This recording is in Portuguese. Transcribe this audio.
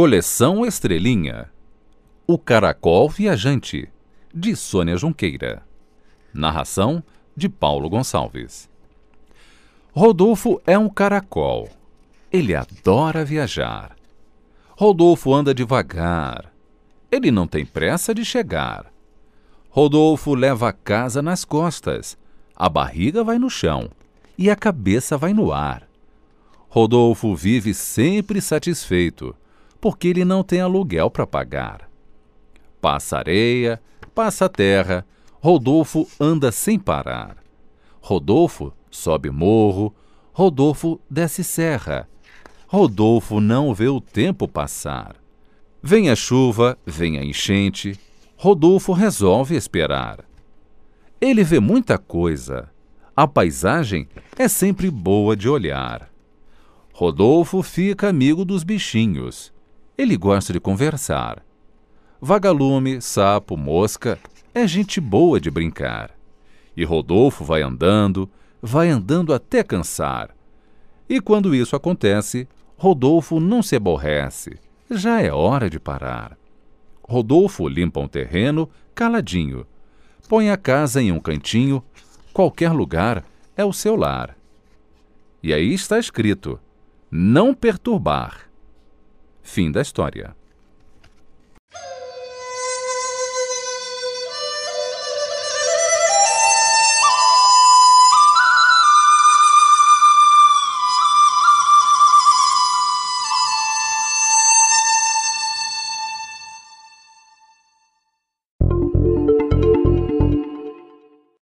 Coleção Estrelinha O Caracol Viajante, de Sônia Junqueira. Narração de Paulo Gonçalves. Rodolfo é um caracol. Ele adora viajar. Rodolfo anda devagar. Ele não tem pressa de chegar. Rodolfo leva a casa nas costas. A barriga vai no chão e a cabeça vai no ar. Rodolfo vive sempre satisfeito, porque ele não tem aluguel para pagar. Passa areia, passa terra, Rodolfo anda sem parar. Rodolfo sobe morro, Rodolfo desce serra. Rodolfo não vê o tempo passar. Vem a chuva, vem a enchente, Rodolfo resolve esperar. Ele vê muita coisa. A paisagem é sempre boa de olhar. Rodolfo fica amigo dos bichinhos. Ele gosta de conversar. Vagalume, sapo, mosca, é gente boa de brincar. E Rodolfo vai andando, vai andando até cansar. E quando isso acontece, Rodolfo não se aborrece. Já é hora de parar. Rodolfo limpa um terreno caladinho. Põe a casa em um cantinho, qualquer lugar é o seu lar. E aí está escrito: não perturbar. Fim da história.